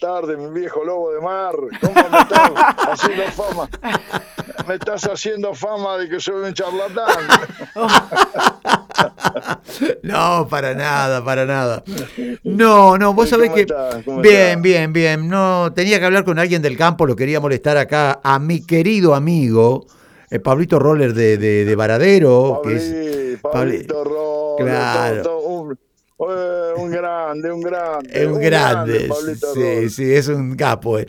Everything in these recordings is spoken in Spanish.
tardes, mi viejo lobo de mar. ¿Cómo me estás haciendo fama? Me estás haciendo fama de que soy un charlatán. No, para nada, para nada. No, no, vos sabés ¿Cómo que... Bien, estás? bien, bien. No, tenía que hablar con alguien del campo, lo quería molestar acá a mi querido amigo, el Pablito Roller de, de, de Varadero. que es- Pabli- Pablito Roller, Claro. todo- todo un, grande, un grande. Es un grande, sí, sí, es un capo. eh.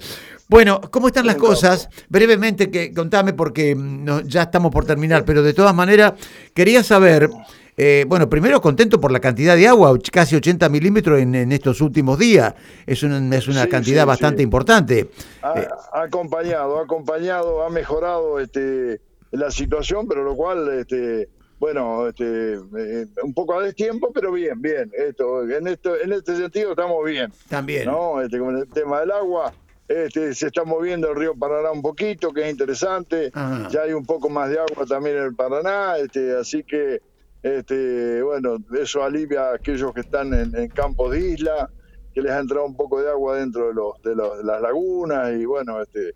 Bueno, ¿cómo están las cosas? Brevemente, que contame porque mm, no- ya estamos por terminar, pero de todas maneras quería saber, eh, bueno, primero contento por la cantidad de agua, casi 80 milímetros en, en estos últimos días, es una, es una Sí, cantidad sí, bastante sí. importante. Ha, Eh, ha acompañado, ha acompañado, ha mejorado este, la situación, pero lo cual, este, bueno, este, eh, un poco a destiempo, pero bien, bien. Esto, en, esto, en este sentido estamos bien. también. ¿no? Este, con el tema del agua, este, se está moviendo el río Paraná un poquito, que es interesante. Ajá. Ya hay un poco más de agua también en el Paraná, este, así que, este, bueno, eso alivia a aquellos que están en, en campos de isla, que les ha entrado un poco de agua dentro de, los, de, los- de las lagunas y bueno, este,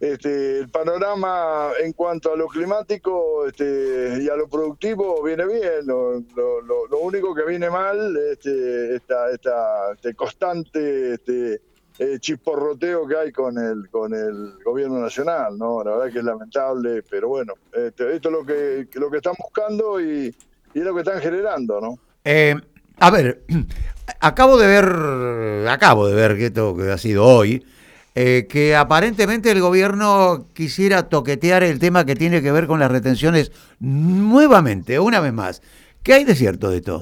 este, el panorama en cuanto a lo climático este, y a lo productivo viene bien. Lo, único que viene mal, este, esta, esta, este constante este, eh, chisporroteo que hay con el, con el gobierno nacional. ¿no? La verdad que es lamentable, pero bueno, este, esto es lo que, lo que están buscando y, y es lo que están generando. ¿no? Eh, a ver, acabo de ver, acabo de ver que esto que ha sido hoy, eh, que aparentemente el gobierno quisiera toquetear el tema que tiene que ver con las retenciones nuevamente, una vez más. ¿Qué hay de cierto de esto?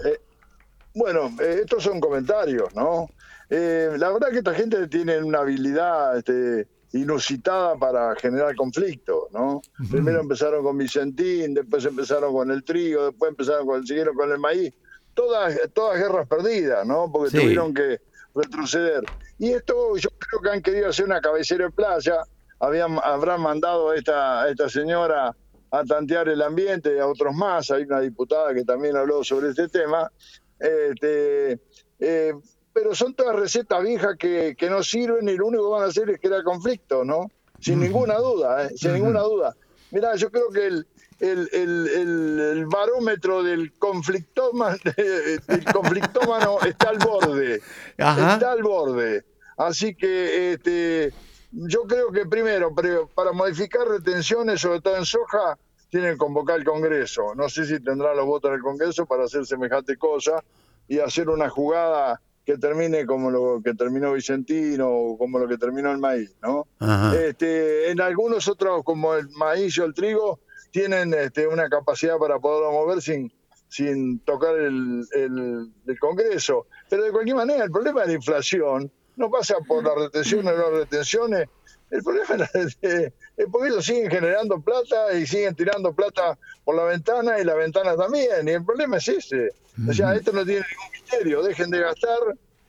Bueno, eh, estos son comentarios, ¿no? Eh, la verdad que esta gente tiene una habilidad este, inusitada para generar conflicto, ¿no? Primero empezaron con Vicentín, después empezaron con el trigo, después empezaron con, siguieron con el maíz. Todas, todas guerras perdidas, ¿no? Porque Sí. tuvieron que retroceder. Y esto yo creo que han querido hacer una cabecera de playa, habían, habrán mandado a esta, a esta señora a tantear el ambiente, a otros más, hay una diputada que también habló sobre este tema, este, eh, pero son todas recetas viejas que, que no sirven y lo único que van a hacer es crear conflicto, ¿no? Sin ninguna duda, ¿eh? sin ninguna duda. Mira, yo creo que el, el, el, el- el barómetro del conflictómano, del conflictómano está al borde. Ajá. Está al borde. Así que este, yo creo que primero, para modificar retenciones, sobre todo en soja, tienen que convocar el Congreso. No sé si tendrán los votos del Congreso para hacer semejante cosa y hacer una jugada que termine como lo que terminó Vicentino o como lo que terminó el maíz, ¿no? Ajá. Este, en algunos otros, como el maíz o el trigo, tienen este, una capacidad para poderlo mover sin, sin tocar el, el- el Congreso. Pero de cualquier manera, el problema de la inflación no pasa por las retenciones o no retenciones. El problema es, es porque ellos siguen generando plata y siguen tirando plata por la ventana y la ventana también. Y el problema es ese. O sea, esto no tiene ningún misterio. Dejen de gastar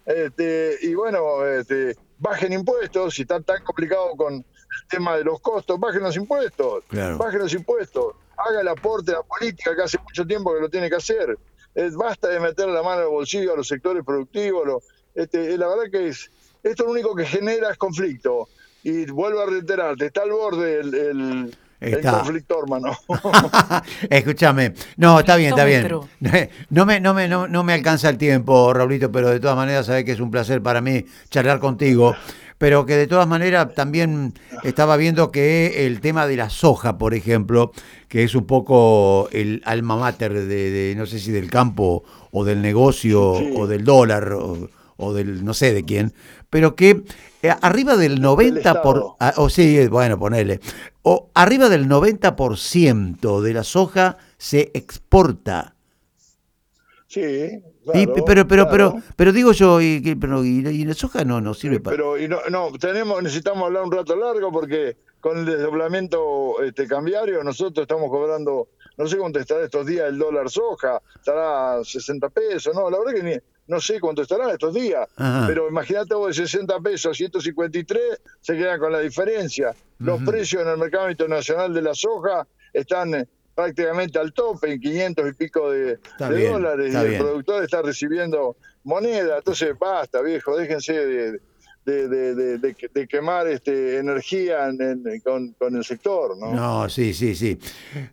este, y bueno, este, bajen impuestos. Si está tan complicado con el tema de los costos, bajen los impuestos. Claro. Bajen los impuestos. Haga el aporte a la política que hace mucho tiempo que lo tiene que hacer. Eh, basta de meter la mano en el bolsillo a los sectores productivos. lo- este, la verdad que es, esto lo único que genera es conflicto. Y vuelvo a reiterarte, está al borde el, el, el Está. conflicto, hermano. Escúchame, no, está bien, está bien. No me, no, me, no, no me alcanza el tiempo, Raulito, pero de todas maneras sabes que es un placer para mí charlar contigo. Pero que de todas maneras también estaba viendo que el tema de la soja, por ejemplo, que es un poco el alma mater de, de, no sé si del campo o del negocio Sí. o del dólar o, o del no sé de quién, pero que eh, arriba del 90%, por, Estado. ah, o sí, bueno, ponele, o arriba del 90% de la soja se exporta. Sí, Y- pero, pero, claro. pero, pero digo yo, y, que- pero, y, y la soja no, no sirve para. Pero y no, no, tenemos, necesitamos hablar un rato largo porque con el desdoblamiento este, cambiario nosotros estamos cobrando, no sé cuánto estará estos días el dólar soja, estará 60 pesos, no, la verdad que ni, no sé cuánto estará estos días, Ajá. pero imagínate vos de 60 pesos a 153 se quedan con la diferencia. Los precios en el mercado internacional de la soja están eh, prácticamente al tope, en 500 y pico de, Está de bien, dólares, y el bien. productor está recibiendo moneda, entonces basta, viejo, déjense de, de, de, de, quemar este, energía con, con, el sector. ¿no? no, sí, sí, sí.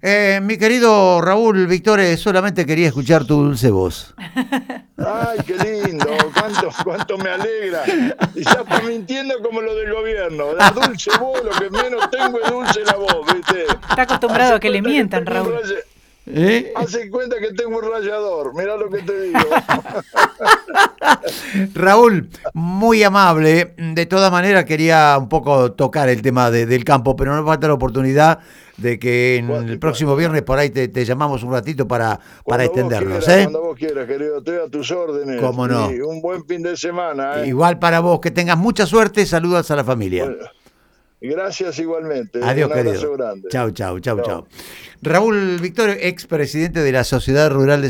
Eh, mi querido Raúl Victores, solamente quería escuchar tu dulce voz. Ay, qué lindo, cuánto, cuánto me alegra. Y ya está mintiendo como lo del gobierno. La dulce voz, lo que menos tengo es dulce la voz, ¿viste? Está acostumbrado a que le mientan, Raúl. ¿Eh? Hace cuenta que tengo un rayador, mira lo que te digo. Raúl, muy amable. De todas maneras, quería un poco tocar el tema del campo, pero no falta la oportunidad de que en el próximo viernes por ahí te, llamamos un ratito para, para extendernos. ¿eh? Cuando vos quieras, querido, estoy a tus órdenes. ¿Cómo no? un buen fin de semana. ¿eh? Igual para vos, que tengas mucha suerte. Saludos a la familia. Gracias igualmente. Adiós, querido. Chau, chau, chau, chau. Raúl Victorio, expresidente de la Sociedad Rural de